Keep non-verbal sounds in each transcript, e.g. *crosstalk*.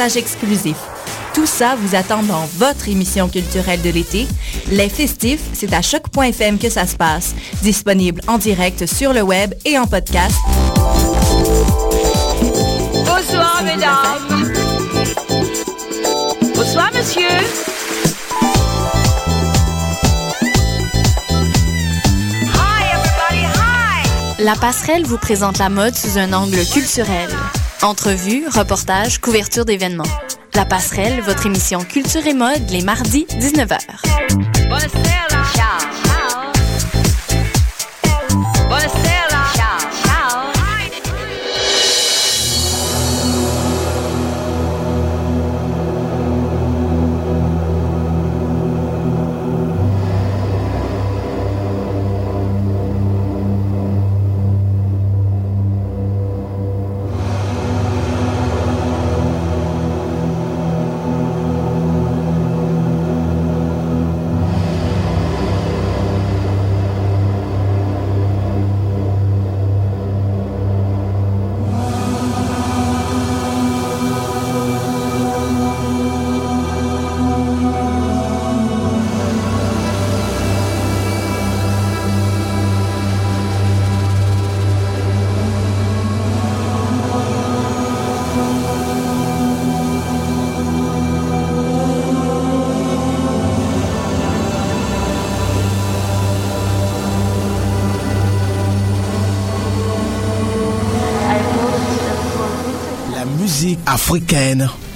reportages exclusifs. Tout ça vous attend dans votre émission culturelle de l'été. Les festifs, c'est à choc.fm que ça se passe. Disponible en direct sur le web et en podcast. Bonsoir, mesdames. Bonsoir, monsieur. Hi, everybody, hi. La passerelle vous présente la mode sous un angle culturel. Entrevues, reportages, couverture d'événements. La passerelle, votre émission culture et mode les mardis 19h. Buonasera.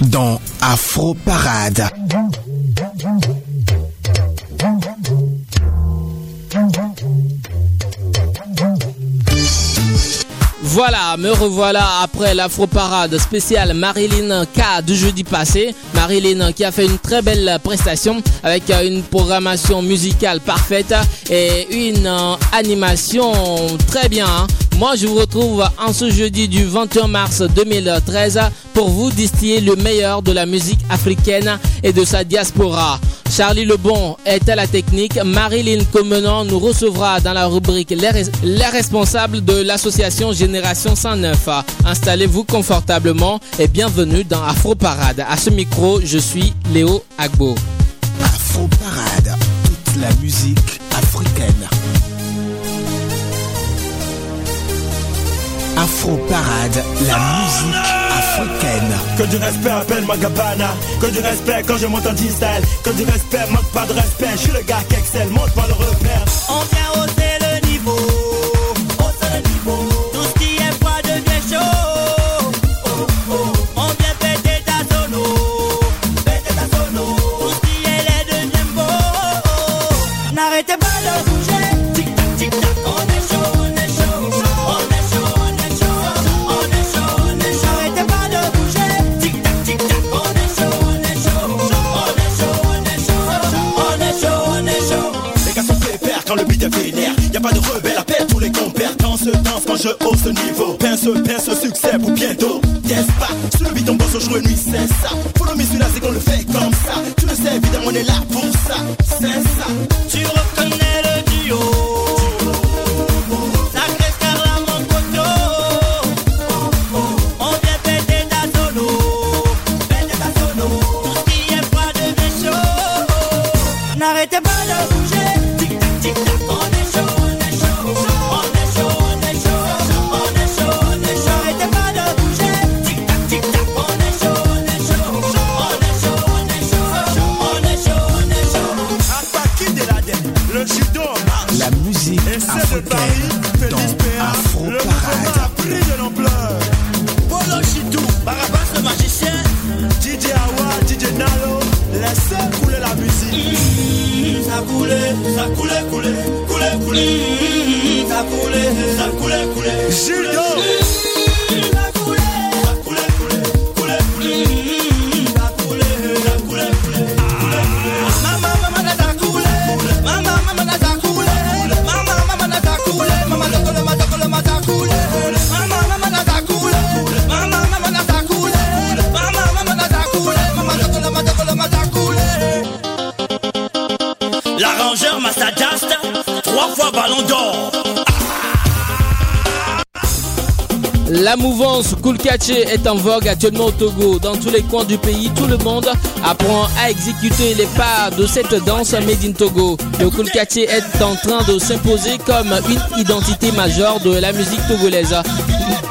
Dans Afro Parade. Voilà, me revoilà après l'Afro-Parade spéciale Marilyn K du jeudi passé. Marilyn qui a fait une très belle prestation avec une programmation musicale parfaite et une animation très bien. Moi, je vous retrouve en ce jeudi du 21 mars 2013 pour vous distiller le meilleur de la musique africaine et de sa diaspora. Charlie Lebon est à la technique. Marilyn Comenon nous recevra dans la rubrique les responsables de l'association Génération 109. Installez-vous confortablement et bienvenue dans Afro Parade. À ce micro, je suis Léo Agbo. Afro Parade, toute la musique africaine. Afro Parade, la musique africaine. Que du respect appelle ma gabana Que du respect quand je monte en D-style Que du respect manque pas de respect. Je suis le gars qui excelle, monte pas le repère. On Quand je hausse le niveau. Pince, pince, succès pour bientôt. Yes, pas? Sur le beat on bosse au jour nuit, c'est ça. Follow me, celui-là c'est qu'on le fait comme ça. Tu le sais, évidemment on est là pour ça. C'est ça. Tu reconnais le duo africaine dans Afro Parade. pris de l'ampleur. Polo Chitou, Barabas le magicien, DJ Awa, DJ Nalo, laissez couler la musique. Ça coulait, ça coulait, coulait, coulait, coulait. Ça coulait, ça coulait, coulait. La mouvance Catché est en vogue actuellement au Togo. Dans tous les coins du pays, tout le monde apprend à exécuter les pas de cette danse made in Togo. Le Catché est en train de s'imposer comme une identité majeure de la musique togolaise.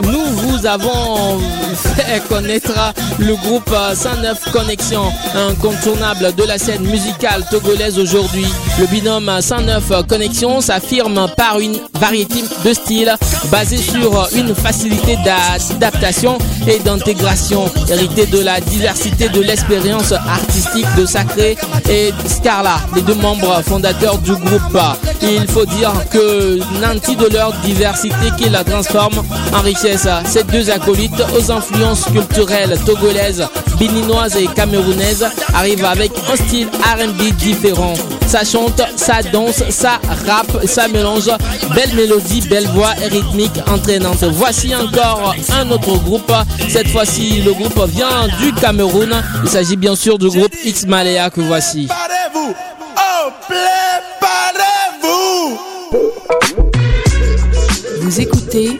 Nous vous avons fait connaître le groupe 109 Connexion, incontournable de la scène musicale togolaise aujourd'hui. Le binôme 109 Connexion s'affirme par une variété de styles basée sur une facilité d'adaptation et d'intégration, héritée de la diversité de l'expérience artistique de Sacré et Scarla, les deux membres fondateurs du groupe. Il faut dire que nanti de leur diversité qui la transforme en richesse. Ces deux acolytes aux influences culturelles togolaises, béninoises et camerounaises arrivent avec un style R&B différent. Ça chante, ça danse, ça rappe, ça mélange. Belle mélodie, belle voix et rythmique entraînante. Voici encore un autre groupe. Cette fois-ci, le groupe vient du Cameroun. Il s'agit bien sûr du groupe X Malaya que voici. Oh, préparez-vous. Vous écoutez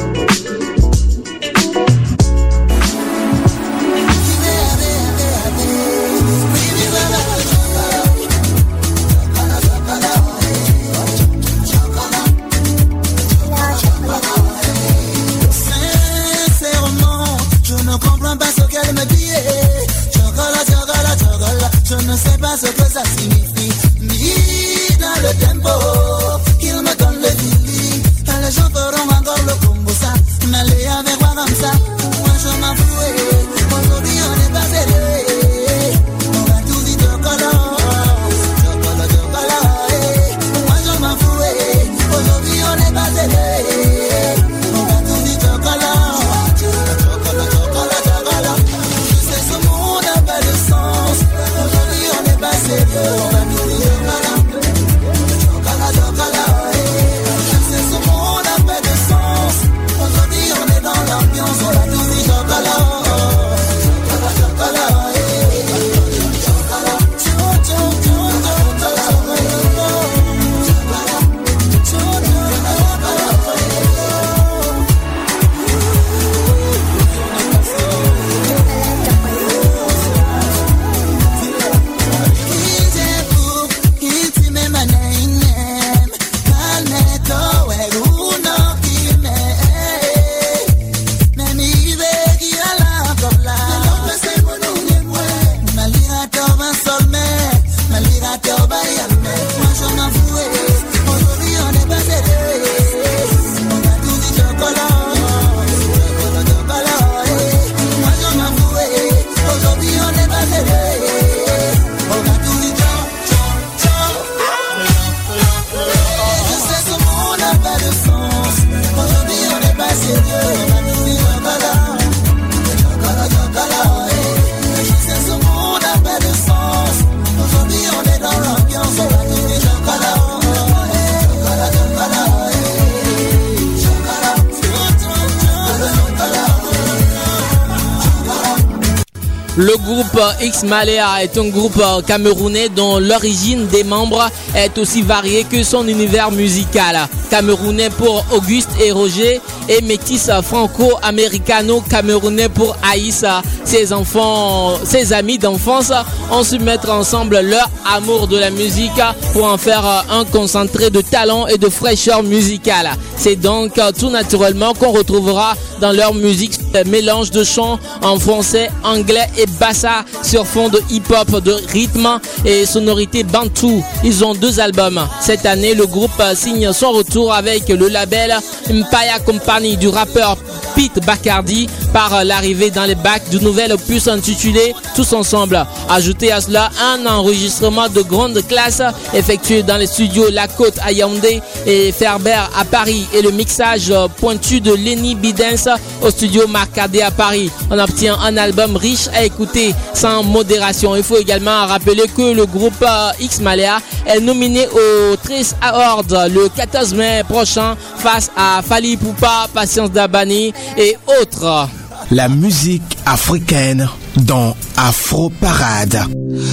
X Malaya est un groupe camerounais dont l'origine des membres est aussi variée que son univers musical. Camerounais pour Auguste et Roger et métis franco-américano-camerounais pour Aïssa. Ses enfants, ses amis d'enfance ont su mettre ensemble leur amour de la musique pour en faire un concentré de talent et de fraîcheur musicale. C'est donc tout naturellement qu'on retrouvera dans leur musique un mélange de chants en français, anglais et bassa sur fond de hip-hop, de rythme et sonorité bantou. Ils ont deux albums. Cette année, le groupe signe son retour avec le label Mpaya Company du rappeur Pete Bacardi par l'arrivée dans les bacs du nouvel opus intitulé Tous ensemble. Ajoutez à cela un enregistrement de grande classe effectué dans les studios La Côte à Yaoundé et Ferber à Paris et le mixage pointu de Lenny Bidens au studio Marcadé à Paris. On obtient un album riche à écouter sans modération. Il faut également rappeler que le groupe X Malea est nominé au Trace Award le 14 mai prochain face à Fali Poupa, Patience Dabani et autres. La musique africaine dans Afro Parade.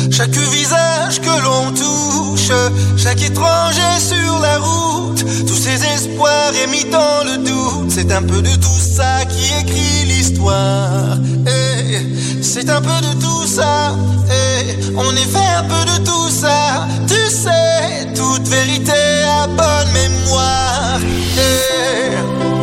Chaque visage que l'on touche, chaque étranger sur la route, tous ces espoirs émis dans le doute, c'est un peu de tout ça qui écrit l'histoire. Eh, c'est un peu de tout ça, eh, on est fait un peu de tout ça, tu sais, toute vérité à bonne mémoire. Eh,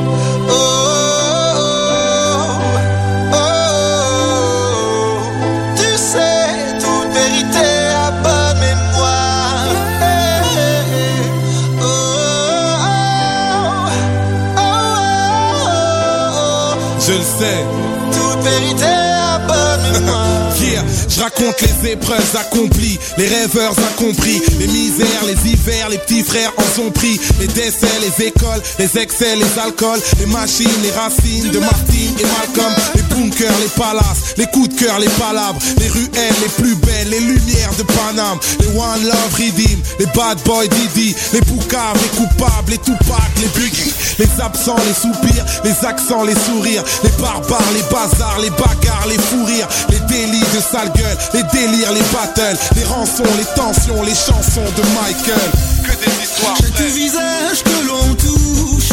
les épreuves accomplies, les rêveurs incompris, les misères, les hivers, les petits frères en sont pris, les décès, les écoles, les excès, les alcools, les machines, les racines de Martine et Malcolm, les bunkers, les palaces, les coups de cœur, les palabres, les ruelles les plus belles, les lumières de Paname, les One Love Redeem, les Bad Boy Didi, les Poucaves, les coupables, les Tupac, les Biggie, les absents, les soupirs, les accents, les sourires, les barbares, les bazars, les bagarres, les fous rires, les délits de sale gueule, les les battles, les rançons, les tensions, les chansons de Michael. Que des histoires Chaque visage que l'on touche,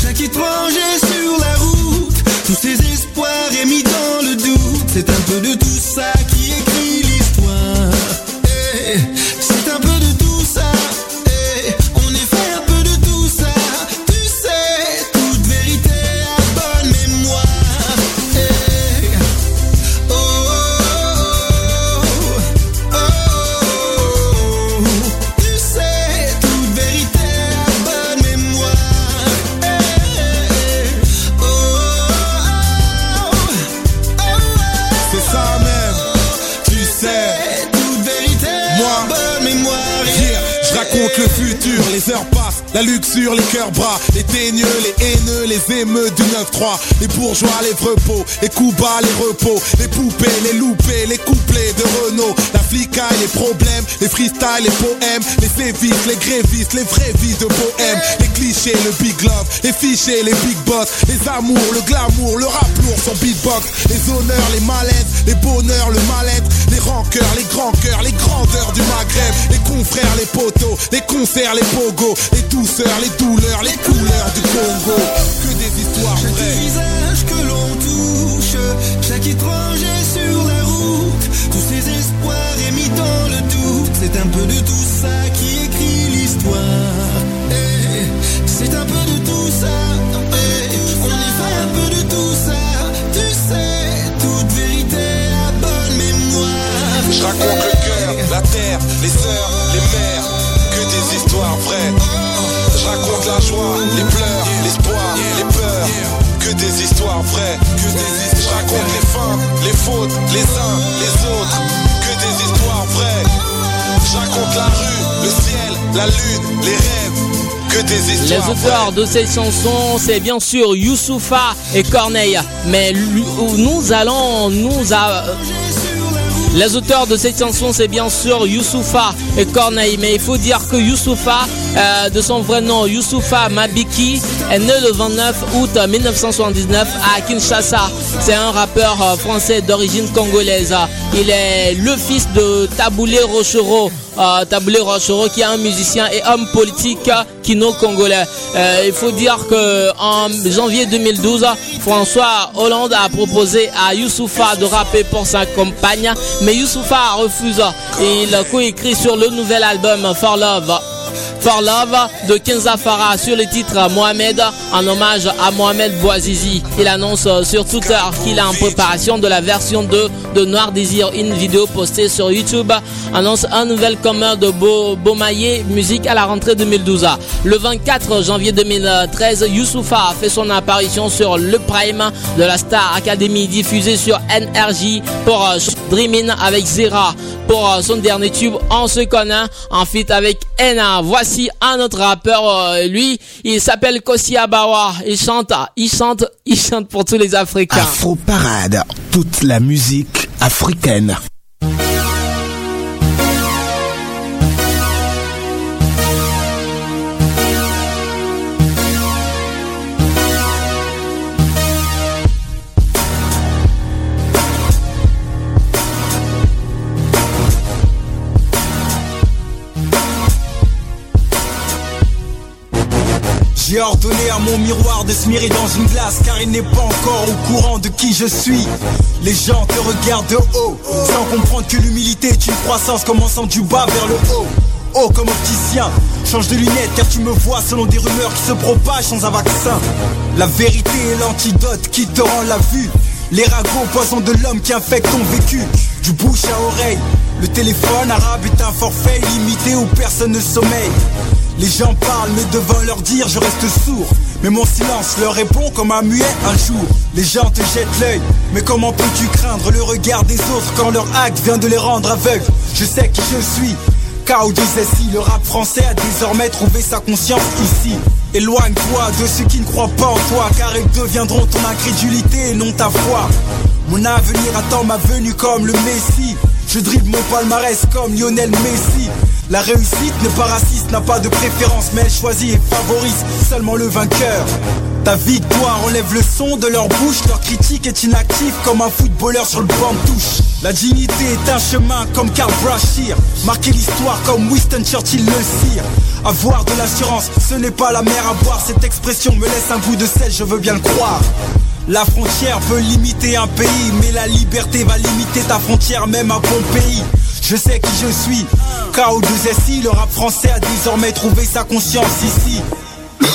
chaque étranger sur la route, tous ces espoirs émis dans le doute, c'est un peu de tout ça la luxure, les cœurs bras, les teigneux, les haineux, les émeutes du 9-3, les bourgeois, les repos, les coups bas, les repos, les poupées, les loupés, les couplets de Renault, la flicaille, les problèmes, les freestyles, les poèmes, les sévices, les grévistes, les vraies vies de bohème, les clichés, le big love, les fichiers, les big boss, les amours, le glamour, le rap lourd, son beatbox, les honneurs, les malaises, les bonheurs, le mal-être, rancœurs, les grands cœurs, les grandeurs du Maghreb, les confrères, les poteaux, les concerts, les pogos, les douceurs, les douleurs, les couleurs du Congo. Que des histoires Chaque vraies. visage que l'on touche, chaque étranger sur la route, tous ces espoirs émis dans le doute, c'est un peu de tout des histoires vraies. Je raconte la joie, les pleurs, l'espoir, les peurs, que des histoires vraies. Je raconte les fins, les fautes, les uns, les autres, que des histoires vraies. Je raconte la rue, le ciel, la lune, les rêves, que des Les auteurs de cette chanson, c'est bien sûr Youssoufa et Corneille. Mais nous allons nous a- Les auteurs de cette chanson, c'est bien sûr Youssoufa et Corneille. Mais il faut dire que Youssoufa, euh, de son vrai nom, Youssoufa Mabiki, est né le 29 août 1979 à Kinshasa. C'est un rappeur euh, français d'origine congolaise. Il est le fils de Taboulé Rochereau. Euh, Taboulé qui est un musicien et homme politique euh, kino-congolais. Il faut dire que en janvier 2012, François Hollande a proposé à Youssoufa de rapper pour sa compagne, mais Youssoufa refuse. Il coécrit sur le nouvel album For Love. For Love de Kenza Farah sur le titre Mohamed en hommage à Mohamed Bouazizi. Il annonce euh, sur Twitter qu'il est en préparation de la version 2 de Noir Désir. Une vidéo postée sur YouTube annonce un nouvel commun de Bo Beaumaillé Musique à la rentrée 2012. Le 24 janvier 2013, Youssoufa fait son apparition sur le Prime de la Star Academy diffusé sur NRJ pour euh, Dreamin' avec Zera pour euh, son dernier tube On se en feat avec Ena. Voici un autre rappeur, euh, lui, il s'appelle Kossi Abawa. Il chante, il chante, il chante pour tous les Africains. Afro Parade, toute la musique africaine. J'ai ordonné à mon miroir de se mirer dans une glace car il n'est pas encore au courant de qui je suis. Les gens te regardent de haut sans comprendre que l'humilité est une croissance commençant du bas vers le haut. Oh comme opticien, change de lunettes car tu me vois selon des rumeurs qui se propagent sans un vaccin. La vérité est l'antidote qui te rend la vue. Les ragots, poison de l'homme qui infecte ton vécu. Du bouche à oreille, le téléphone arabe est un forfait limité où personne ne sommeille. Les gens parlent, mais devant leur dire, je reste sourd. Mais mon silence leur répond comme un muet un jour. Les gens te jettent l'œil, mais comment peux-tu craindre le regard des autres quand leur acte vient de les rendre aveugles? Je sais qui je suis. K.O. disait si le rap français a désormais trouvé sa conscience ici. Éloigne-toi de ceux qui ne croient pas en toi, car ils deviendront ton incrédulité et non ta foi. Mon avenir attend ma venue comme le Messie. Je dribble mon palmarès comme Lionel Messi. La réussite n'est pas raciste, n'a pas de préférence, mais elle choisit et favorise seulement le vainqueur. Ta victoire enlève le son de leur bouche, leur critique est inactive comme un footballeur sur le banc de touche. La dignité est un chemin comme Karl Brashear, marquer l'histoire comme Winston Churchill le cire. Avoir de l'assurance, ce n'est pas la mer à boire, cette expression me laisse un goût de sel, je veux bien le croire. La frontière peut limiter un pays, mais la liberté va limiter ta frontière même à bon pays. Je sais qui je suis. KO2SI, le rap français a désormais trouvé sa conscience ici. *coughs*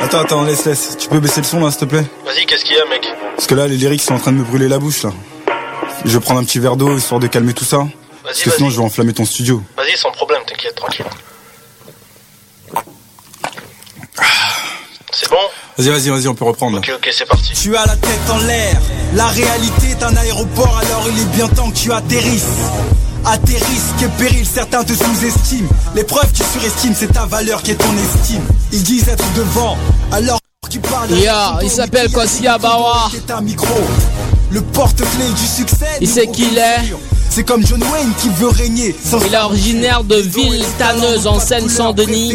attends, attends, laisse, laisse. Tu peux baisser le son là, s'il te plaît? Vas-y, qu'est-ce qu'il y a, mec? Parce que là, les lyrics sont en train de me brûler la bouche là. Je vais prendre un petit verre d'eau histoire de calmer tout ça. Parce que sinon, je vais enflammer ton studio. Vas-y, sans problème, t'inquiète, tranquille. C'est bon Vas-y, vas-y, vas-y, on peut reprendre. Ok, ok, c'est parti. Tu as la tête en l'air. La réalité est un aéroport, alors il est bien temps que tu atterrisses. À tes risques et périls, certains te sous-estiment. L'épreuve, tu surestimes, c'est ta valeur qui est ton estime. Ils disent être devant, alors qu'ils parlent. Yo, il s'appelle un micro. Le porte-clé du succès. Il sait qui il est. C'est comme John Wayne qui veut régner. Sans Il est originaire de Ville Tanneuse en Seine-Saint-Denis.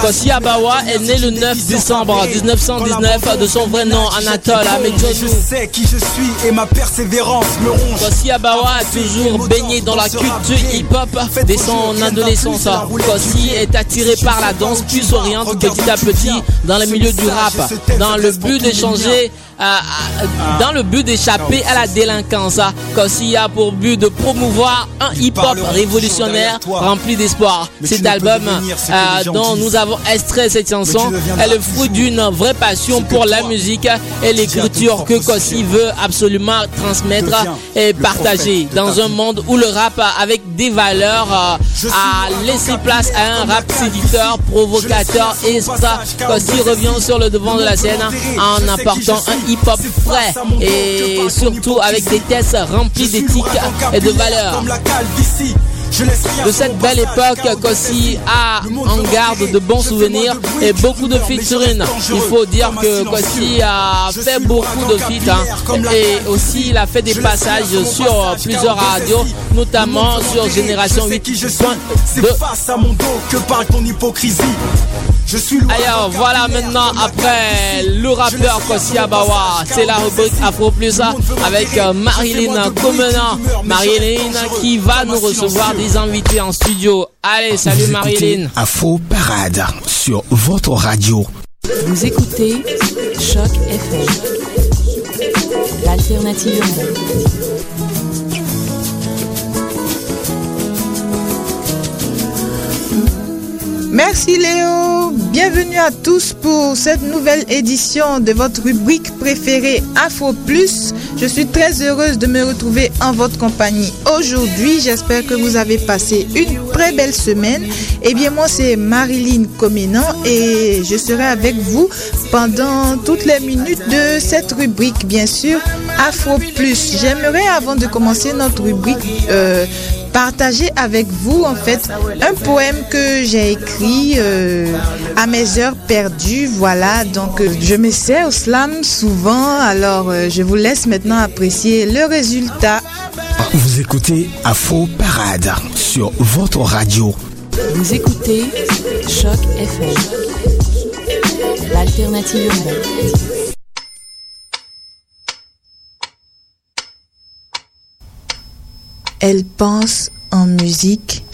Kossi Abawa est né le 9 décembre 1919 de son vrai nom Anatole Je Amedjonou. sais qui je suis et ma persévérance me ronge. Kossi Abawa a toujours baigné dans la culture hip-hop dès son adolescence. Kossi est attiré par la danse puis s'oriente petit à petit dans le milieu du rap, dans le but d'échanger, dans le but d'échapper à la délinquance. Kossi a pour but de promouvoir un hip-hop révolutionnaire rempli d'espoir. Cet album euh, dont nous avons extrait cette chanson est le fruit d'une vraie passion pour la musique et l'écriture que Kossi veut absolument transmettre et partager dans un monde où le rap avec des valeurs euh, a laissé place à un rap séducteur, provocateur et ça Kossi revient sur le devant de la scène en apportant un hip-hop frais et surtout avec des tests remplis d'éthique et de valeurs. Je laisse rien De cette belle époque, Kossi a en garde de bons souvenirs et beaucoup de featuring. Il faut dire que Kossi a fait beaucoup de feats hein. et aussi il a fait des passages sur plusieurs radios, notamment sur Génération 8. qui je suis. C'est face à mon dos que parle ton hypocrisie. Je suis loin Alors voilà maintenant après le rappeur Kossi Abawa, c'est la rubrique Afro Plus avec euh, Marilyn Comenant. Marilyn qui va nous recevoir des invités en studio. Allez, salut Vous Marilyn. Afro Parade sur votre radio. Vous écoutez Choc FM, l'alternative urbaine. Merci Léo. Bienvenue à tous pour cette nouvelle édition de votre rubrique préférée Afro Plus. Je suis très heureuse de me retrouver en votre compagnie aujourd'hui. J'espère que vous avez passé une très belle semaine. Eh bien, moi, c'est Marilyn Comenan et je serai avec vous pendant toutes les minutes de cette rubrique, bien sûr, Afro Plus. J'aimerais, avant de commencer notre rubrique, euh, partager avec vous en fait un poème que j'ai écrit euh, à mes heures perdues. Voilà, donc euh, je me sers au slam souvent. Alors euh, je vous laisse maintenant apprécier le résultat. Vous écoutez Afro Parade sur votre radio. Vous écoutez Choc FM, l'alternative urbaine. Elle pense en musique,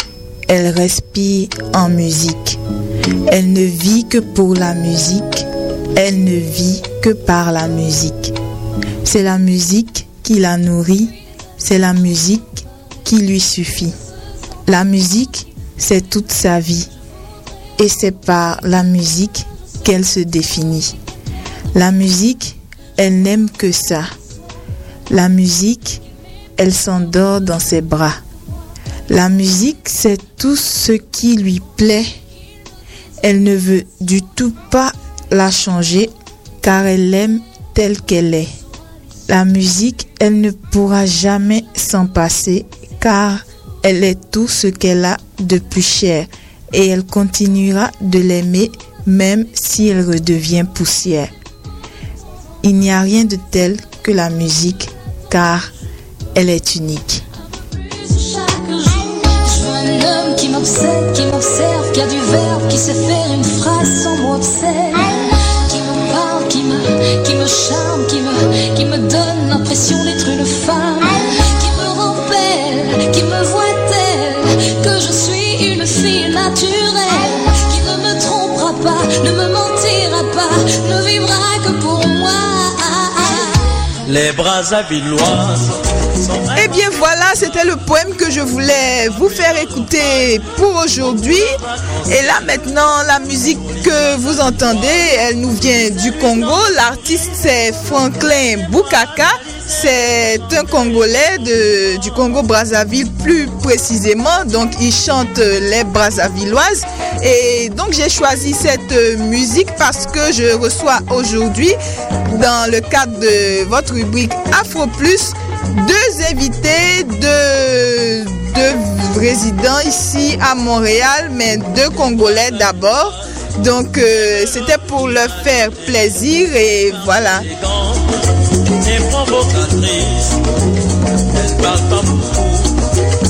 elle respire en musique. Elle ne vit que pour la musique, elle ne vit que par la musique. C'est la musique qui la nourrit, c'est la musique qui lui suffit. La musique, c'est toute sa vie et c'est par la musique qu'elle se définit. La musique, elle n'aime que ça. La musique, elle s'endort dans ses bras. La musique, c'est tout ce qui lui plaît. Elle ne veut du tout pas la changer car elle l'aime telle qu'elle est. La musique, elle ne pourra jamais s'en passer car elle est tout ce qu'elle a de plus cher et elle continuera de l'aimer même si elle redevient poussière. Il n'y a rien de tel que la musique car elle est unique. Je vois un homme qui m'obsède, qui m'observe, qui a du verbe, qui sait faire une phrase sans mot obscène. Qui me parle, qui me, qui me charme, qui me, qui me donne l'impression d'être une femme. Qui me rend belle, qui me voit telle, que je suis une fille naturelle. Qui ne me trompera pas, ne me Les bras villoises. Eh bien voilà, c'était le poème que je voulais vous faire écouter pour aujourd'hui. Et là maintenant, la musique que vous entendez, elle nous vient du Congo. L'artiste c'est Franklin Boukaka. C'est un Congolais du Congo Brazzaville plus précisément. Donc il chante les Brazzavilloises. Et donc j'ai choisi cette musique parce que je reçois aujourd'hui, dans le cadre de votre rubrique Afro Plus, deux invités de, de résidents ici à Montréal, mais deux Congolais d'abord. Donc euh, c'était pour leur faire plaisir et voilà.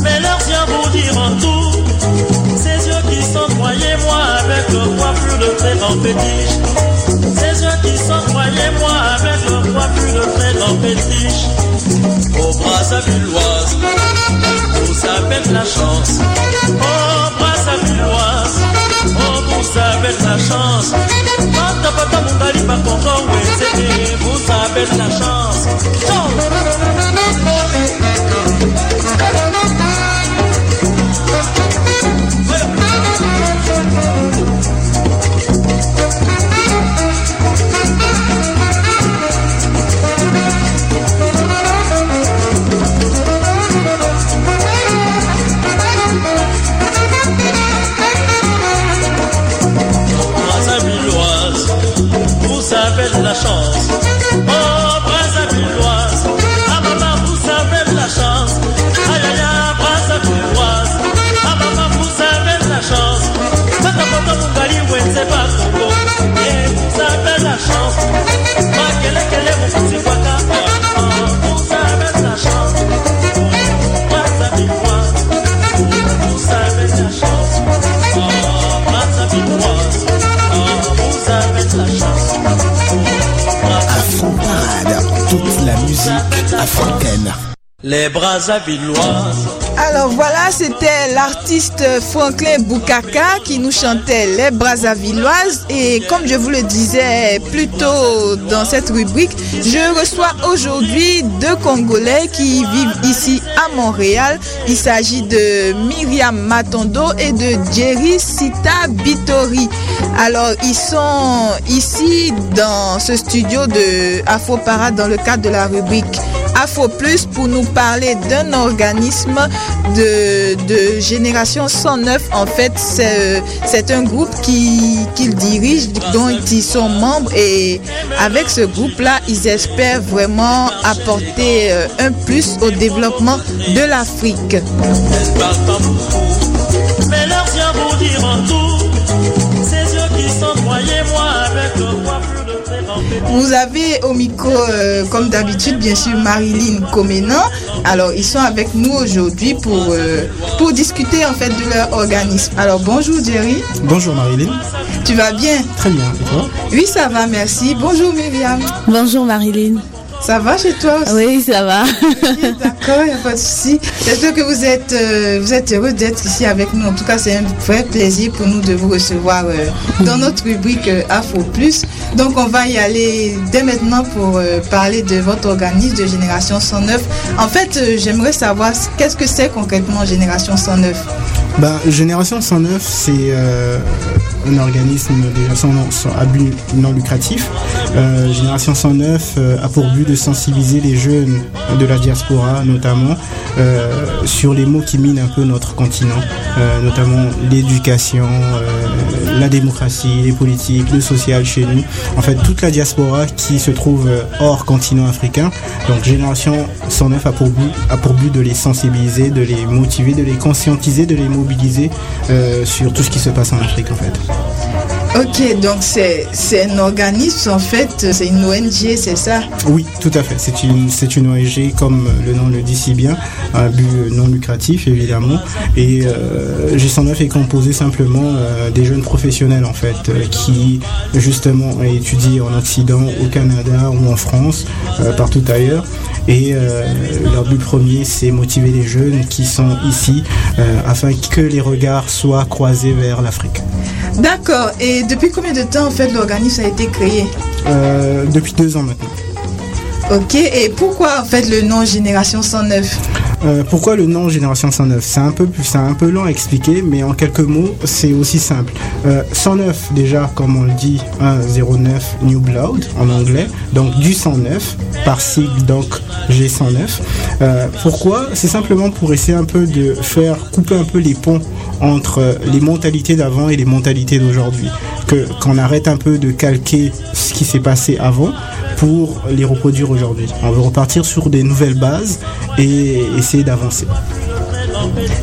Mais leur yeux vous dire en tout. Ces yeux qui sont croyez-moi avec le poids plus de très grand fétiche. Ces yeux qui sont croyez-moi avec le poids plus de très grand fétiche. Au Brazzavilloise, vous avez de la chance. Au Brazzavilloise, oh vous de la chance. Congo, ouais, c'est vous avez de la chance. Les Brazzavilloises. Alors voilà, c'était l'artiste Franklin Boukaka qui nous chantait les Brazzavilloises. Et comme je vous le disais plus tôt dans cette rubrique, je reçois aujourd'hui deux Congolais qui vivent ici à Montréal. Il s'agit de Myriam Matondo et de Jerry Sita Bitori. Alors ils sont ici dans ce studio de Afro Parade dans le cadre de la rubrique Afro Plus pour nous parler d'un organisme de, de génération 109. En fait, c'est c'est un groupe qui- qu'ils dirigent, dont ils sont membres. Et avec ce groupe-là, ils espèrent vraiment apporter euh, un plus au développement de l'Afrique. Qui Vous avez au micro, euh, comme d'habitude, bien sûr, Marilyn Comenan. Alors, ils sont avec nous aujourd'hui pour, euh, pour discuter en fait de leur organisme. Alors, bonjour Jerry. Bonjour Marilyn. Tu vas bien? Très bien. Et toi? Oui, ça va, merci. Bonjour Myriam. Bonjour Marilyn. Ça va chez toi aussi Oui, ça va. D'accord, il n'y a pas de souci. J'espère que vous êtes, euh, vous êtes heureux d'être ici avec nous. En tout cas, c'est un vrai plaisir pour nous de vous recevoir euh, dans notre rubrique euh, Afro Plus. Donc, on va y aller dès maintenant pour euh, parler de votre organisme de Génération 109. En fait, euh, j'aimerais savoir qu'est-ce que c'est concrètement Génération 109 Ben, Génération 109, c'est euh, un organisme déjà sans, but non lucratif. Euh, Génération 109 euh, a pour but de sensibiliser les jeunes de la diaspora, notamment, euh, sur les mots qui minent un peu notre continent, notamment l'éducation, la démocratie, les politiques, le social chez nous. En fait, toute la diaspora qui se trouve hors continent africain. Donc, Génération 109 a pour but, a pour but de les sensibiliser, de les motiver, de les conscientiser, de les mobiliser sur tout ce qui se passe en Afrique, en fait. Ok, donc c'est un organisme, en fait, c'est une ONG, c'est ça? Oui, tout à fait. C'est une, une ONG, comme le nom le dit si bien, à but non lucratif, évidemment. Et euh, G109 est composé simplement euh, des jeunes professionnels, en fait, euh, qui, justement, étudient en Occident, au Canada ou en France, euh, partout ailleurs. Et euh, leur but premier, c'est motiver les jeunes qui sont ici, euh, afin que les regards soient croisés vers l'Afrique. D'accord. Et depuis combien de temps, en fait, l'organisme a été créé? Euh, depuis deux ans maintenant. Ok, et pourquoi, en fait, le nom Génération 109 Euh, pourquoi le nom Génération 109 C'est un peu plus, c'est un peu long à expliquer, mais en quelques mots, c'est aussi simple. Euh, 109 déjà, comme on le dit, 109 New Blood en anglais, donc du 109 par sigle donc G109. Euh, pourquoi? C'est simplement pour essayer un peu de faire couper un peu les ponts entre les mentalités d'avant et les mentalités d'aujourd'hui. Qu'on arrête un peu de calquer ce qui s'est passé avant pour les reproduire aujourd'hui. On veut repartir sur des nouvelles bases et essayer d'avancer.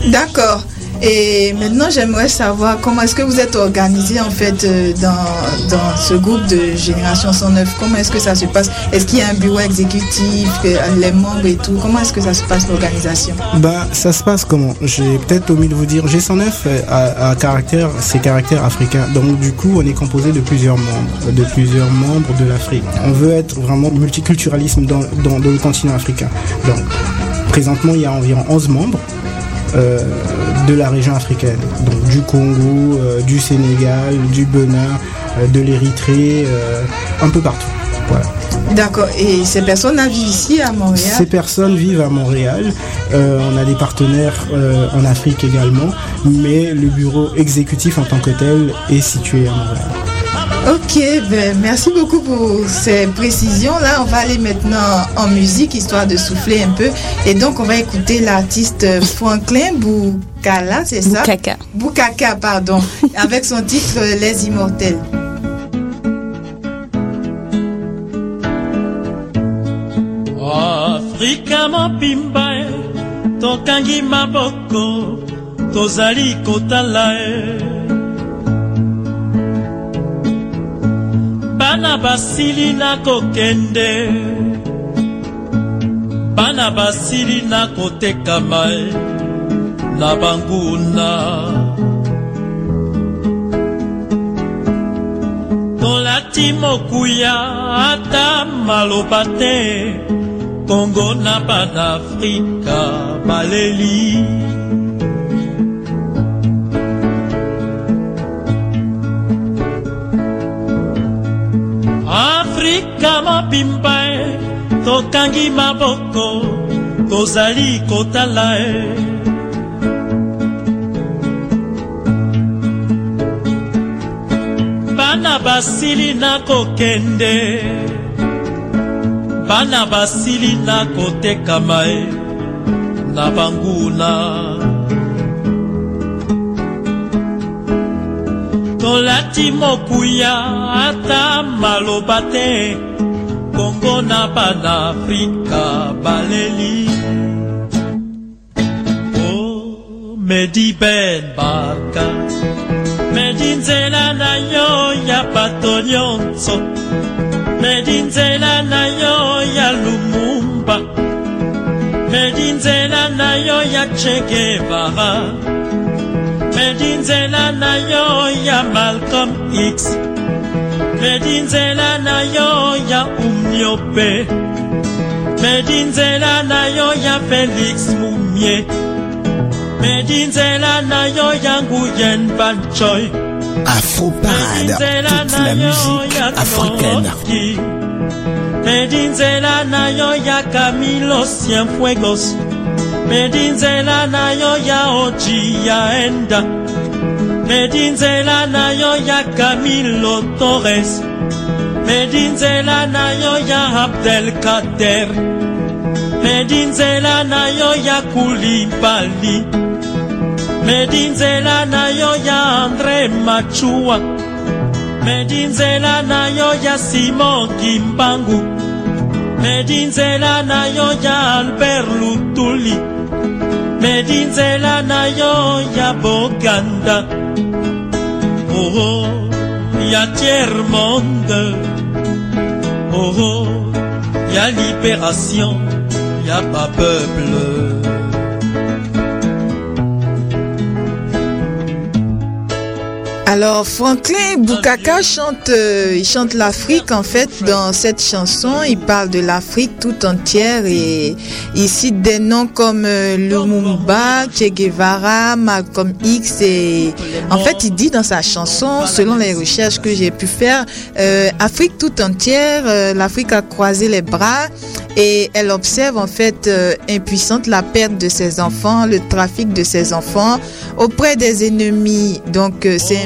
D'accord. Et maintenant, j'aimerais savoir comment est-ce que vous êtes organisé en fait euh, dans, dans ce groupe de Génération 109 Comment est-ce que ça se passe? Est-ce qu'il y a un bureau exécutif, que- les membres et tout? Comment est-ce que ça se passe l'organisation? Bah, ça se passe comment? J'ai peut-être omis de vous dire, G109 a, a caractère, c'est caractère africain. Donc du coup, on est composé de plusieurs membres, de plusieurs membres de l'Afrique. On veut être vraiment multiculturalisme dans, dans, dans le continent africain. Donc, présentement, il y a environ 11 membres. euh, de la région africaine, donc du Congo, euh, du Sénégal, du Benin, euh, de l'Érythrée, euh, un peu partout. Voilà. D'accord. Et ces personnes vivent ici à Montréal? Ces personnes vivent à Montréal. Euh, on a des partenaires euh, en Afrique également, mais le bureau exécutif en tant que tel est situé à Montréal. Ok, ben, merci beaucoup pour ces précisions. Là, on va aller maintenant en musique, histoire de souffler un peu. Et donc, on va écouter l'artiste Franklin Boukala, c'est ça? Boukaka. Boukaka, pardon, *laughs* avec son titre Les Immortels. afrika mobimba e tokangi maboko tozali kotala e bana basili na kokende. Bana basili na kotekama na banguna. Tolati mokuya ata maloba te. Kongo na banafrika baleli mobimba e tokangi maboko tozali kotala e. Bana basili na kokende bana basili na kotekama e na banguna tolati mokuya ata maloba te. Kongo na bana afrika baleli. O medi ben baka medi nzela na yo ya bato nyonso medi nzela na yo ya lumumba. Medi nzela na yo ya che guevara medi nzela na yo ya malcolm x. Medi nzela na yo ya umniope medi nzela na yo ya felix mumie medi nzela na yo ya nguyen banchoy Afro Parade, toute la musique africaine. medinzela na yo ya camilo cienfuegos medinzela na yo ya oji ya enda medinzela na yo ya camilo torres. Medinzela na yo ya abdelkader medinzela na yo ya kulibali medinzela na yo ya andre machua. Medinzela na yo ya simon kimbangu medinzela na yo ya albert lutuli medinzela na yo ya boganda. Oh, ya tiers monde. Oh, ya libération ya pas peuple Alors Franklin Boukaka chante, euh, chante l'Afrique en fait dans cette chanson. Il parle de l'Afrique tout entière et il cite des noms comme euh, Lumumba, Che Guevara, Malcolm X en fait il dit dans sa chanson, selon les recherches que j'ai pu faire, euh, Afrique tout entière, l'Afrique a croisé les bras et elle observe en fait impuissante la perte de ses enfants, le trafic de ses enfants auprès des ennemis. Donc c'est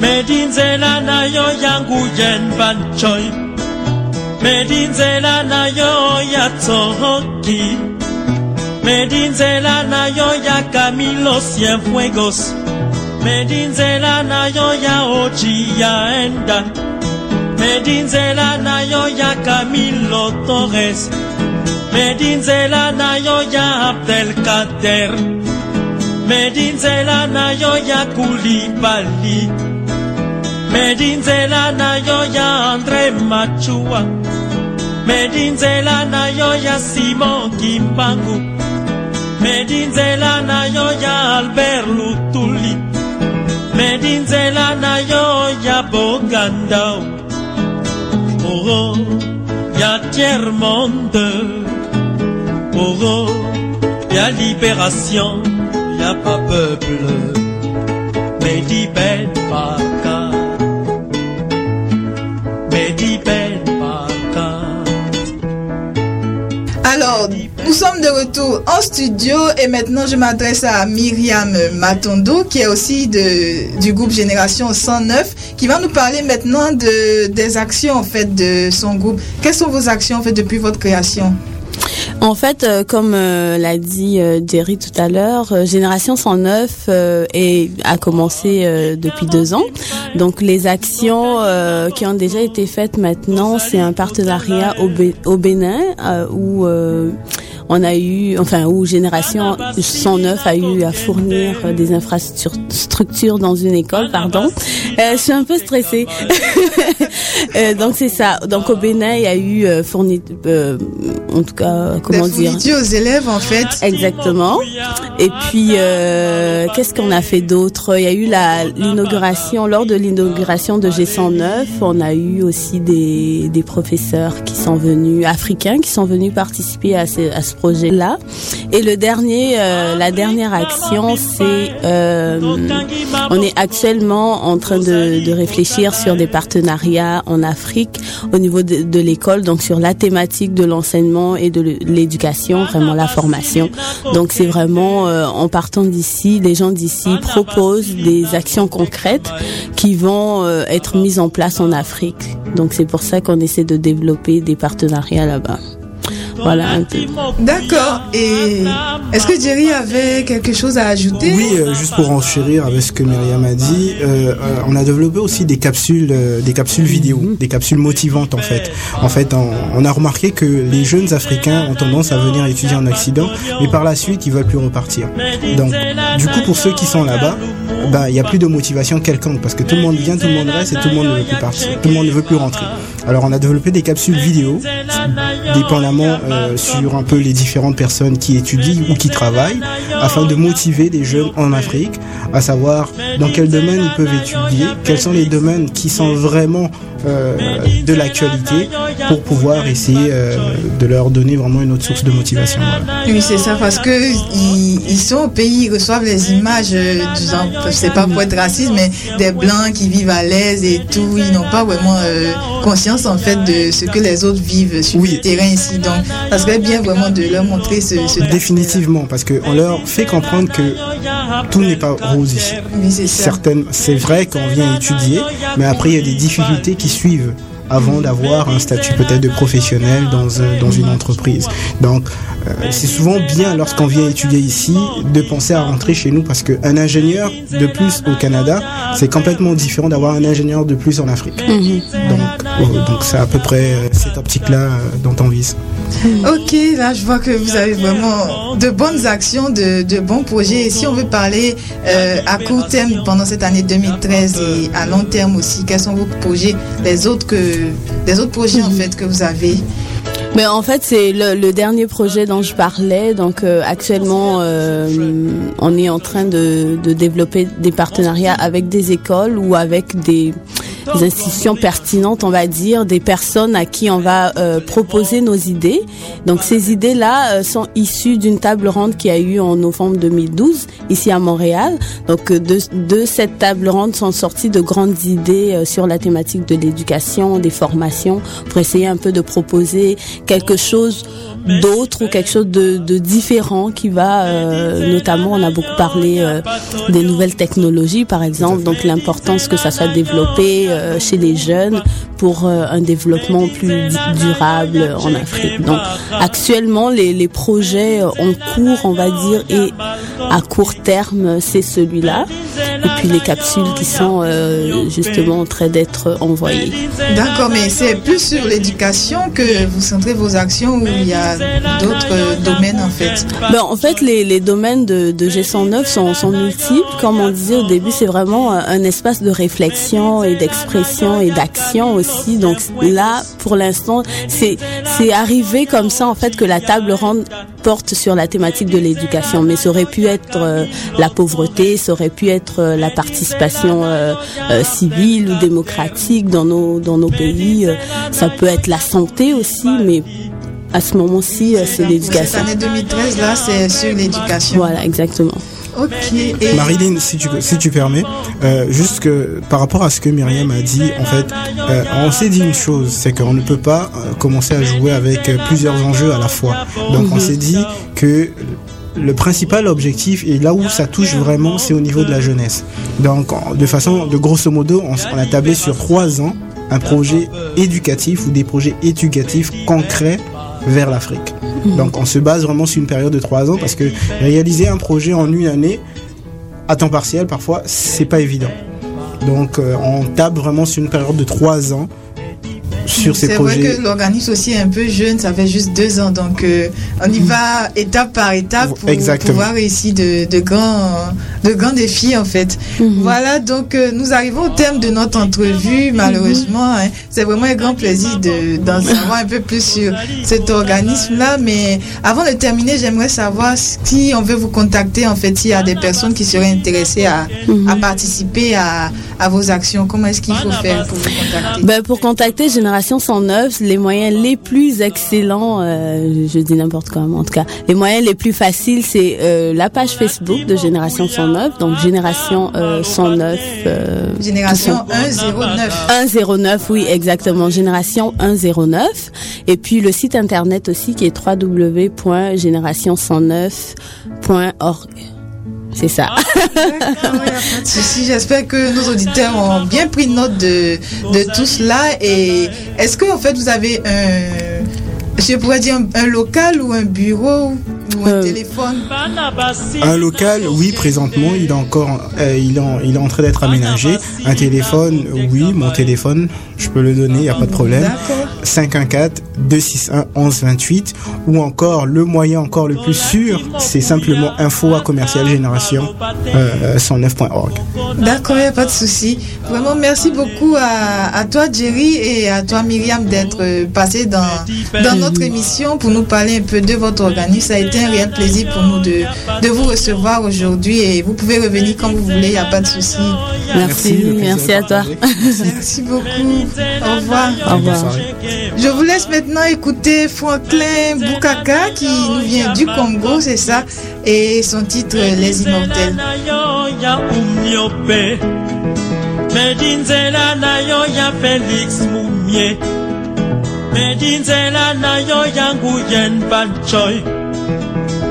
medinzela na yo ya nguyen banchoy medinzela na yo ya tsoroki medinzela na yo ya camilo cienfuegos medinzela na yo ya oji ya enda medinzela na yo ya camilo torres medinzela na yo ya abdelkader medinzela na yo ya kulibali medinzela na yo ya andre machua medinzela na yo ya simon kimbangu. Medinzela na yo ya albert lutuli. Medinzela na yo ya boganda. Oh, ya tiers monde. Oh, ya libération ya pas peuple. Medi Ben de retour en studio et maintenant je m'adresse à Myriam Matondo qui est aussi de, du groupe Génération 109 qui va nous parler maintenant de, des actions en fait de son groupe. Quelles sont vos actions en fait depuis votre création? En fait, euh, comme euh, l'a dit euh, Jerry tout à l'heure, Génération 109 euh, est, a commencé depuis deux ans. Donc les actions qui ont déjà été faites maintenant, c'est un partenariat au, au Bénin où on a eu, enfin, où Génération 109 a eu à fournir des infrastructures dans une école, pardon. Euh, je suis un peu stressée. *laughs* Euh, donc c'est ça. Donc au Bénin, il y a eu euh, fourni, euh, en tout cas, comment Des dire fournitures aux élèves, en fait. Exactement. Et puis, euh, qu'est-ce qu'on a fait d'autre? Il y a eu la l'inauguration, lors de l'inauguration de G109, on a eu aussi des, des professeurs qui sont venus, africains, qui sont venus participer à ce, à ce projet-là. Et le dernier, euh, la dernière action, c'est, euh, on est actuellement en train de, de réfléchir sur des partenariats en Afrique au niveau de, de l'école, donc sur la thématique de l'enseignement et de l'éducation, vraiment la formation. Donc c'est vraiment euh, en partant d'ici, les gens d'ici proposent des actions concrètes qui vont euh, être mises en place en Afrique. Donc c'est pour ça qu'on essaie de développer des partenariats là-bas. Voilà un peu. D'accord. Et est-ce que Jerry avait quelque chose à ajouter? Oui, euh, juste pour enchérir avec ce que Myriam a dit, euh, euh, on a développé aussi des capsules, euh, des capsules vidéo, des capsules motivantes en fait. En fait, on, on a remarqué que les jeunes Africains ont tendance à venir étudier en Occident, mais par la suite, ils veulent plus repartir. Donc, du coup, pour ceux qui sont là-bas, bah, il y a plus de motivation quelconque parce que tout le monde vient, tout le monde reste et tout le monde ne veut plus partir, tout le monde ne veut plus rentrer. Alors, on a développé des capsules vidéo, dépendamment euh, sur un peu les différentes personnes qui étudient ou qui travaillent, afin de motiver les jeunes en Afrique, à savoir dans quel domaine ils peuvent étudier, quels sont les domaines qui sont vraiment de l'actualité, pour pouvoir essayer euh, de leur donner vraiment une autre source de motivation. Oui, c'est ça, parce que ils, ils sont au pays, ils reçoivent les images, euh, du genre, c'est pas pour être raciste, mais des blancs qui vivent à l'aise et tout, ils n'ont pas vraiment euh, conscience en fait de ce que les autres vivent sur le terrain ici. Donc, ça serait bien vraiment de leur montrer ce, ce Définitivement, parce qu'on leur fait comprendre que tout n'est pas rose ici. Oui, c'est ça. Certaines, c'est vrai qu'on vient étudier, mais après il y a des difficultés qui suivent avant d'avoir un statut peut-être de professionnel dans, un- dans une entreprise. Donc euh, c'est souvent bien lorsqu'on vient étudier ici de penser à rentrer chez nous parce qu'un ingénieur de plus au Canada, c'est complètement différent d'avoir un ingénieur de plus en Afrique. Donc euh, donc c'est à peu près euh, cette optique-là euh, dont on vise. *laughs* Ok, là je vois que vous avez vraiment de bonnes actions, de, bons projets. Et si on veut parler euh, à court terme pendant cette année 2013 et à long terme aussi, quels sont vos projets, les autres que, les autres projets en fait que vous avez? Mais en fait, c'est le, dernier projet dont je parlais. Donc euh, actuellement, euh, on est en train de développer des partenariats avec des écoles ou avec des, des institutions pertinentes, on va dire, des personnes à qui on va euh, proposer nos idées. Donc ces idées-là euh, sont issues d'une table ronde qui a eu en novembre 2012 ici à Montréal. Donc euh, de, de cette table ronde sont sorties de grandes idées euh, sur la thématique de l'éducation, des formations, pour essayer un peu de proposer quelque chose d'autre ou quelque chose de, de différent qui va, euh, notamment, on a beaucoup parlé euh, des nouvelles technologies, par exemple, donc l'importance que ça soit développé chez les jeunes pour euh, un développement plus durable en Afrique. Donc, actuellement, les, les projets euh, en cours, on va dire, et à court terme, c'est celui-là. Et puis les capsules qui sont euh, justement en train d'être envoyées. D'accord, mais c'est plus sur l'éducation que vous centrez vos actions ou il y a d'autres domaines en fait? Ben, en fait, les, les domaines de, de G109 sont, sont multiples. Comme on disait au début, c'est vraiment un, un espace de réflexion et d'expression et d'action aussi. Donc là, pour l'instant, c'est c'est arrivé comme ça en fait que la table ronde porte sur la thématique de l'éducation. Mais ça aurait pu être euh, la pauvreté, ça aurait pu être euh, la participation euh, euh, civile ou démocratique dans nos dans nos pays. Euh, ça peut être la santé aussi, mais à ce moment-ci, euh, c'est Cette l'éducation. année 2013 là, c'est sur l'éducation. Voilà, exactement. Ok. Marilyn, si tu, si tu permets, euh, juste que par rapport à ce que Myriam a dit, en fait, euh, on s'est dit une chose, c'est qu'on ne peut pas euh, commencer à jouer avec plusieurs enjeux à la fois. Donc on s'est dit que le principal objectif et là où ça touche vraiment, c'est au niveau de la jeunesse. Donc de façon, de grosso modo, on a tablé sur trois ans un projet éducatif ou des projets éducatifs concrets vers l'Afrique. Donc on se base vraiment sur une période de trois ans parce que réaliser un projet en une année à temps partiel parfois c'est pas évident. Donc euh, on tape vraiment sur une période de trois ans sur ces C'est vrai projets. que l'organisme aussi est un peu jeune, ça fait juste deux ans, donc euh, on y va étape par étape pour Exactement. pouvoir réussir de, de grands, de grands défis en fait. Voilà, donc euh, nous arrivons au terme de notre entrevue, malheureusement. hein. C'est vraiment un grand plaisir de- d'en savoir un peu plus sur cet organisme-là, mais avant de terminer, j'aimerais savoir si on veut vous contacter, en fait, s'il y a des personnes qui seraient intéressées à, à participer à, à vos actions, comment est-ce qu'il faut faire pour vous contacter? Ben, pour contacter Génération 109, les moyens les plus excellents, euh, je dis n'importe comment en tout cas, les moyens les plus faciles, c'est euh, la page Facebook de Génération 109, donc Génération euh, 109. euh, Génération tout son- 109. 109, oui, exactement. Génération 109. Et puis le site internet aussi qui est www.génération109.org. C'est ça. Ceci, *laughs* j'espère que nos auditeurs ont bien pris note de, de tout cela. Et est-ce que, en fait, vous avez un, je pourrais dire un, un local ou un bureau? Ou un téléphone Un local, oui, présentement, il est encore, euh, il est en, il est en train d'être aménagé. Un téléphone, oui, mon téléphone, je peux le donner, il n'y a pas de problème. 514-261-1128. Ou encore, le moyen encore le plus sûr, c'est simplement info à commercial génération euh, 109.org. D'accord, il n'y a pas de souci. Vraiment, merci beaucoup à, à toi, Jerry, et à toi, Myriam, d'être euh, passé dans, dans notre émission pour nous parler un peu de votre organisme. Ça a été un réel plaisir pour nous de, de vous recevoir aujourd'hui et vous pouvez revenir quand vous voulez, il n'y a pas de souci. Merci, merci à toi. Merci beaucoup. Au revoir. Au revoir. Je vous laisse maintenant écouter Franklin Boukaka qui nous vient du Congo, c'est ça, et son titre Les Immortels. nayo ya umniope medinzela nayo ya felix mumie medinzela nayo ya nguyen banchoy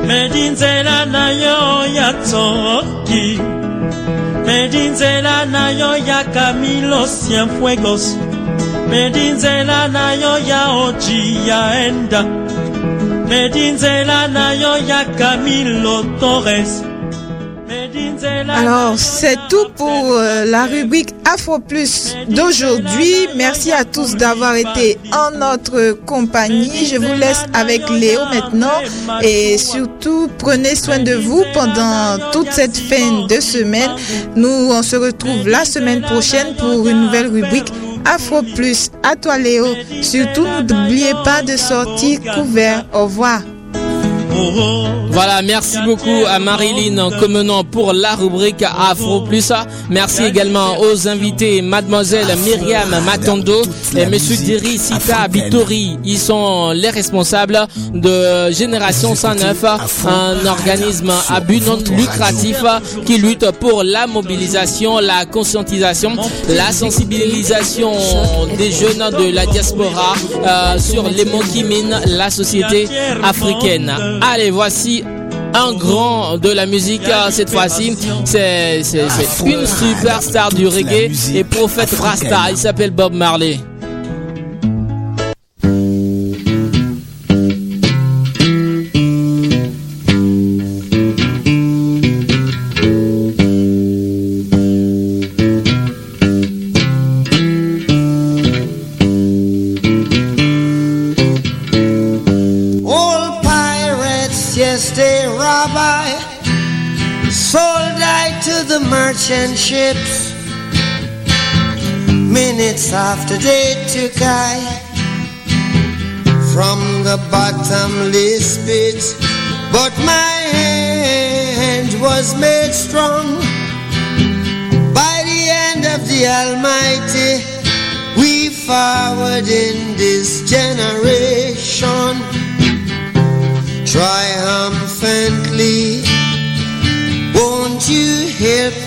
medi nzela na yo ya tsoki. Medi nzela na yo ya kamilo sienfuegos medi nzela na yo ya oji ya enda. Medi nzela na yo ya kamilo torres. Alors, c'est tout pour euh, la rubrique Afro Plus d'aujourd'hui. Merci à tous d'avoir été en notre compagnie. Je vous laisse avec Léo maintenant et surtout prenez soin de vous pendant toute cette fin de semaine. Nous, on se retrouve la semaine prochaine pour une nouvelle rubrique Afro Plus. À toi Léo. Surtout, n'oubliez pas de sortir couvert. Au revoir. Voilà, merci beaucoup à Marilyn Comenant pour la rubrique Afro Plus. Merci également aux invités, mademoiselle Myriam Matondo et monsieur Diri Sita Bitori. Ils sont les responsables de Génération 109, un organisme à but non lucratif qui lutte pour la mobilisation, la conscientisation, la sensibilisation des jeunes de la diaspora euh, sur les mots qui minent la société africaine. Allez, voici un grand de la musique cette fois-ci. C'est c'est une superstar du reggae et prophète Rasta. Il s'appelle Bob Marley. The merchant ships. Minutes after they took I from the bottomless pit. But my hand was made strong by the hand of the Almighty. We forward in this generation triumphantly. Won't you help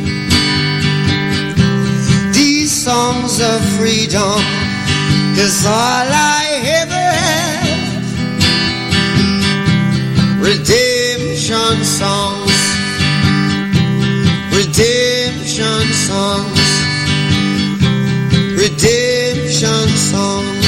songs of freedom? Is all I ever have. Redemption songs. Redemption songs. Redemption songs.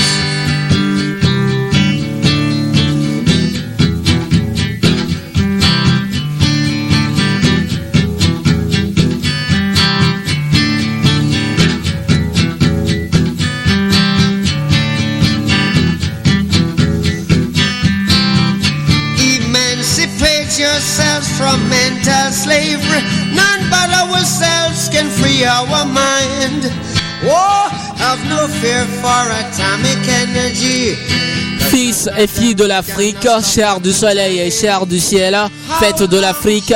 Fils et filles de l'Afrique, chers du soleil et chers du ciel, faites de l'Afrique.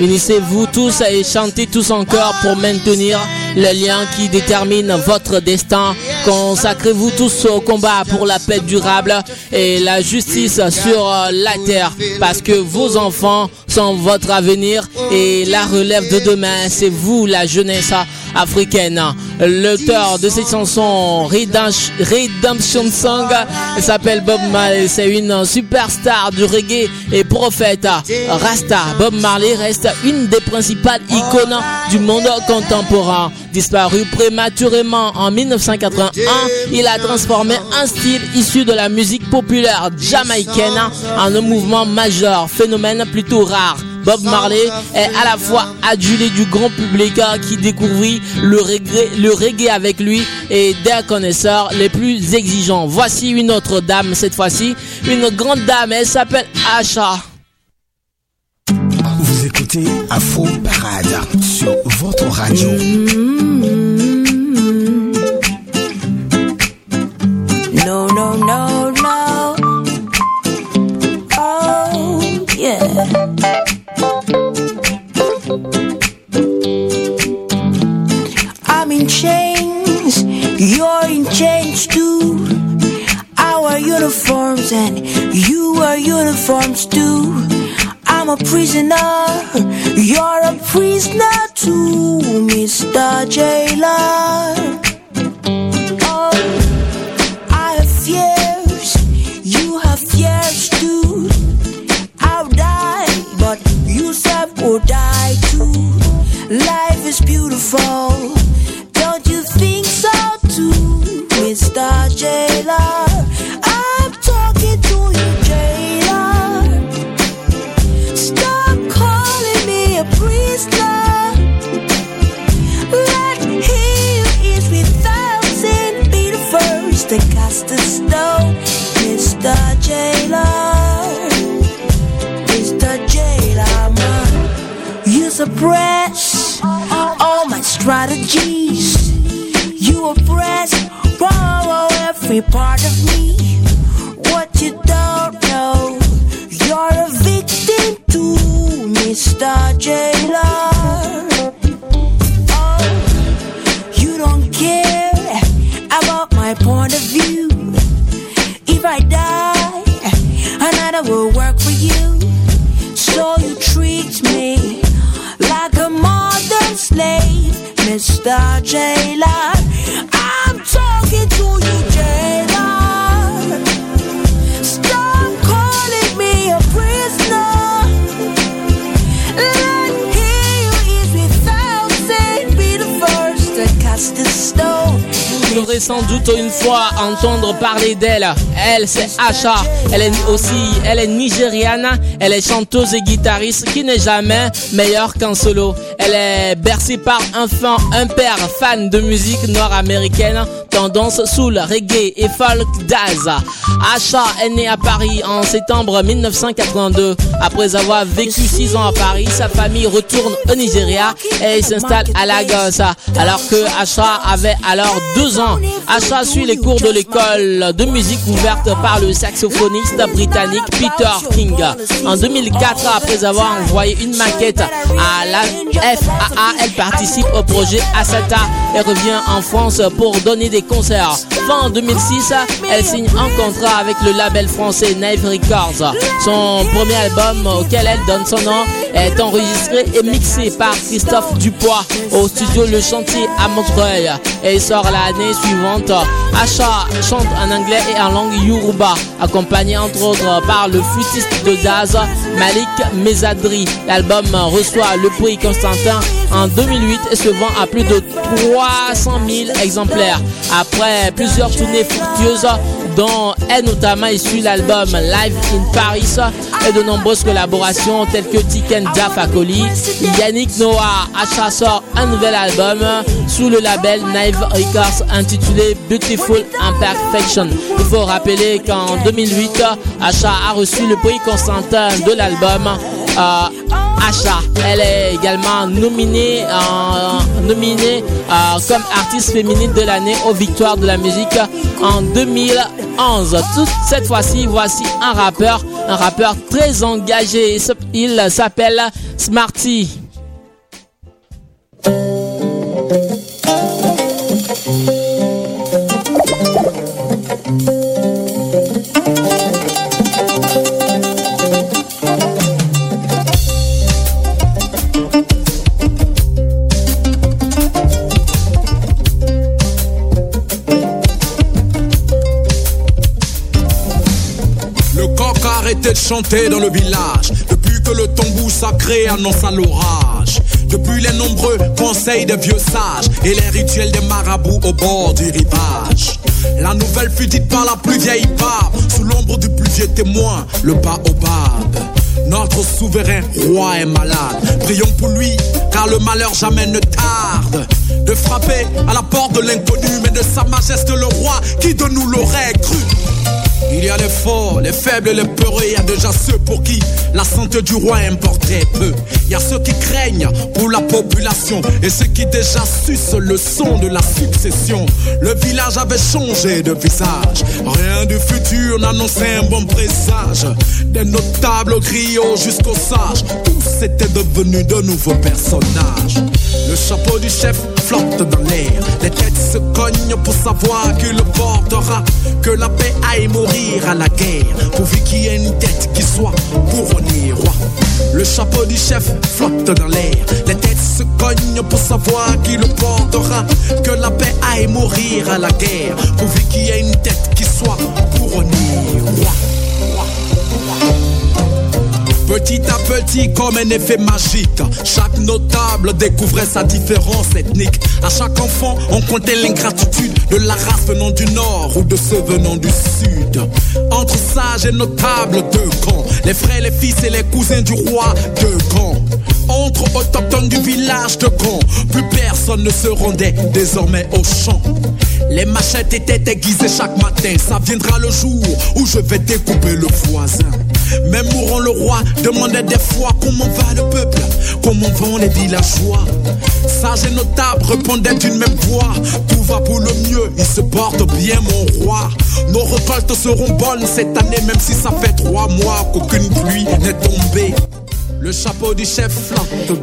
Unissez-vous tous et chantez tous encore pour maintenir le lien qui détermine votre destin. Consacrez-vous tous au combat pour la paix durable et la justice sur la terre parce que vos enfants sont votre avenir et la relève de demain, c'est vous la jeunesse africaine. L'auteur de cette chanson Redemption Song s'appelle Bob Marley. C'est une superstar du reggae et prophète Rasta. Bob Marley reste une des principales icônes du monde contemporain. Disparu prématurément en 1981, il a transformé un style issu de la musique populaire jamaïcaine en un mouvement majeur, phénomène plutôt rare. Bob Marley est à la fois adulé du grand public qui découvrit le reggae, le reggae avec lui et des connaisseurs les plus exigeants. Voici une autre dame cette fois-ci, une grande dame, elle s'appelle Asha. Vous écoutez Afro Parade sur votre radio. No, no, no, no. Uniforms and you are uniforms too. I'm a prisoner, you're a prisoner d'elle. Elle, c'est Asha. Elle est aussi, elle est nigériane. Elle est chanteuse et guitariste qui n'est jamais meilleure qu'en solo. Elle est bercée par un fan, un père fan de musique nord-américaine, tendance soul, reggae et folk jazz. Asha est née à Paris en septembre 1982. Après avoir vécu six ans à Paris, sa famille retourne au Nigeria et s'installe à Lagos. Alors que Asha avait alors deux ans. Asha suit les cours de l'école de musique ouverte par le saxophoniste britannique Peter King. En 2004, après avoir envoyé une maquette à la FAA, elle participe au projet Asata et revient en France pour donner des concerts. Fin 2006, elle signe un contrat avec le label français Nave Records. Son premier album auquel elle donne son nom est enregistré et mixé par Christophe Dupois au studio Le Chantier à Montreuil et il sort l'année suivante. Asha chante en anglais et en langue Yoruba, accompagné entre autres par le flûtiste de jazz Malik Mezadri. L'album reçoit le prix Constantin en 2008 et se vend à plus de 300 000 exemplaires. Après plusieurs tournées fructueuses, dont est notamment issu l'album Live in Paris et de nombreuses collaborations telles que Tiken Jah Fakoli, Yannick Noah Asha sort un nouvel album sous le label Naive Records intitulé Beautiful Imperfection. Il faut rappeler qu'en 2008, Asha a reçu le prix Constantin de l'album euh, Elle est également nominée, euh, comme artiste féminine de l'année aux Victoires de la musique en 2011. Toute cette fois-ci, voici un rappeur, un rappeur très engagé. Il s'appelle Smarty. Chanter dans le village Depuis que le tambour sacré annonce l'orage Depuis les nombreux conseils des vieux sages Et les rituels des marabouts au bord du rivage La nouvelle fut dite par la plus vieille barbe Sous l'ombre du plus vieux témoin, le baobab notre souverain roi est malade. Prions pour lui, car le malheur jamais ne tarde. De frapper à la porte de l'inconnu, mais de sa majesté le roi, qui de nous l'aurait cru. Il y a les forts, les faibles les peureux. Il y a déjà ceux pour qui la santé du roi importerait peu. Il y a ceux qui craignent pour la population et ceux qui déjà sucent le son de la succession. Le village avait changé de visage. Rien du futur n'annonçait un bon présage. Des notables au griot jusqu'aux sages, tous étaient devenus de nouveaux personnages. Le chapeau du chef flotte dans l'air. Les têtes se cognent pour savoir qui le portera. Que la paix aille mourir à la guerre. Pourvu qu'il y ait une tête qui soit couronnée roi. Le chapeau du chef flotte dans l'air. Les têtes se cognent pour savoir qui le portera. Que la paix aille mourir à la guerre. Pourvu qu'il y ait une tête qui soit couronnée roi. Petit à petit, comme un effet magique, chaque notable découvrait sa différence ethnique. À chaque enfant, on comptait l'ingratitude de la race venant du nord ou de ceux venant du sud. Entre sages et notables, deux camps. Les frères, les fils et les cousins du roi, deux camps. Entre autochtones du village de Caen, plus personne ne se rendait désormais au champ. Les machettes étaient aiguisées chaque matin. Ça viendra le jour où je vais découper le voisin. Même mourant le roi demandait des fois comment va le peuple, comment vont les villageois. Sages et notables répondaient d'une même voix. Tout va pour le mieux, il se porte bien mon roi. Nos récoltes seront bonnes cette année, même si ça fait trois mois qu'aucune pluie n'est tombée. Le chapeau du chef.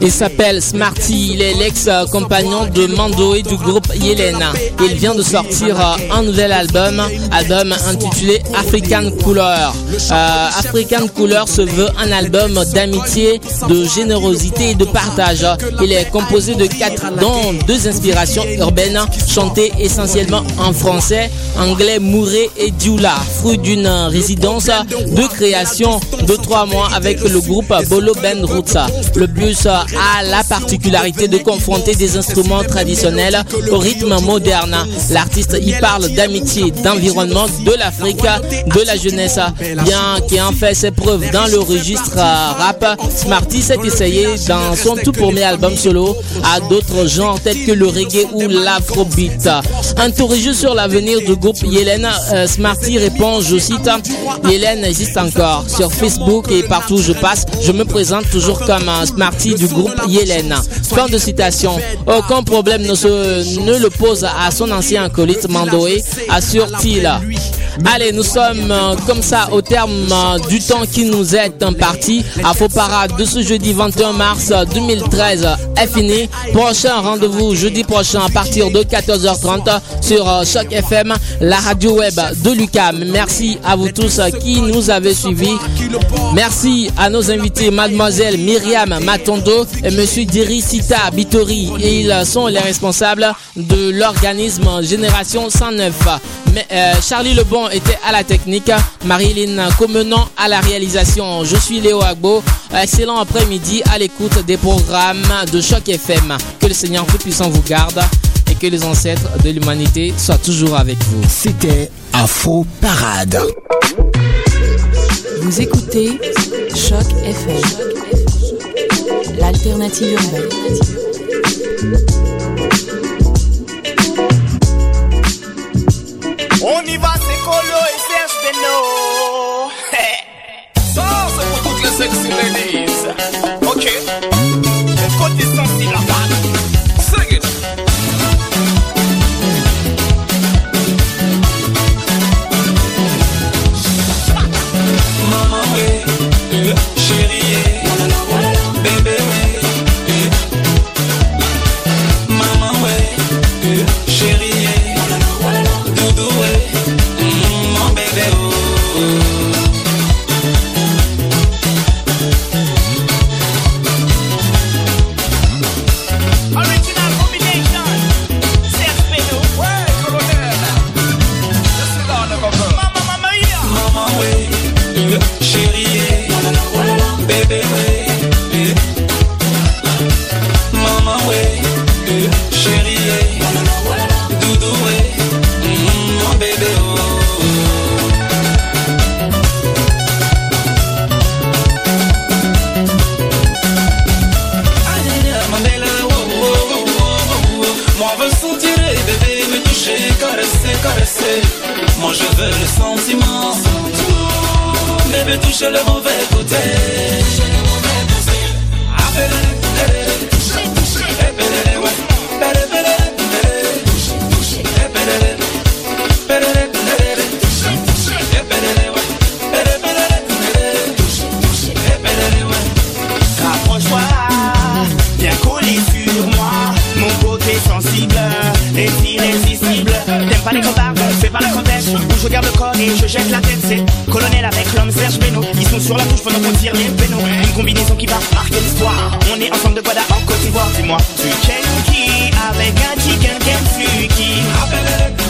Il s'appelle Smarty, il est l'ex-compagnon de Mando et du groupe Yelena. Il vient de sortir euh, un nouvel album, album intitulé African Couleur. Euh, African Couleur se veut un album d'amitié, de générosité et de partage. Il est composé de quatre, dont deux inspirations urbaines, chantées essentiellement en français, anglais, mouré et dioula, fruit d'une résidence de création de trois mois avec le groupe Bolo Roots. Le blues a la particularité de confronter des instruments traditionnels au rythme moderne. L'artiste y parle d'amitié, d'environnement, de l'Afrique, de la jeunesse. Bien en fait ses preuves dans le registre rap, Smarty s'est essayé dans son tout premier album solo à d'autres genres tels que le reggae ou l'afrobeat. Interrogé sur l'avenir du groupe Yélène, euh, Smarty répond, je cite, Yélène existe encore. Sur Facebook et partout où je passe, je me présente toujours comme un Smarty du groupe Yélène. Fin de citation. Aucun problème ne, se, ne le pose à son ancien acolyte Mandoé, assure-t-il. Allez, nous sommes euh, comme ça au terme euh, du temps qui nous est imparti. À Faux Parade de ce jeudi 21 mars 2013 est fini. Prochain rendez-vous jeudi prochain à partir de 14h30 sur euh, Choc FM, la radio web de Lucam. Merci à vous tous euh, qui nous avez suivis. Merci à nos invités, mademoiselle Myriam Matondo et monsieur Diricita Bitori. Ils sont les responsables de l'organisme Génération 109. Mais, euh, Charlie Lebon était à la technique, Marilyn Comenant à la réalisation. Je suis Léo Agbo. Excellent après-midi à l'écoute des programmes de Choc FM. Que le Seigneur Tout-Puissant vous garde et que les ancêtres de l'humanité soient toujours avec vous. C'était Afro Parade. Vous écoutez Choc FM, l'alternative urbaine. On y va, Sexy ladies, *laughs* ok? Moi veux soutirer, bébé, me toucher, caresser, caresser. Moi je veux le sentiment. Bébé, touche le mauvais côté. Appelez, Où je garde le corps et je jette la tête, c'est colonel avec l'homme Serge Beno. Ils sont sur la touche pendant qu'on tire les pénaux. Une combinaison qui va marquer l'histoire. On est ensemble de Guada en Côte d'Ivoire, dis-moi. Tu qui avec un chicken qui?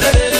Yakatobina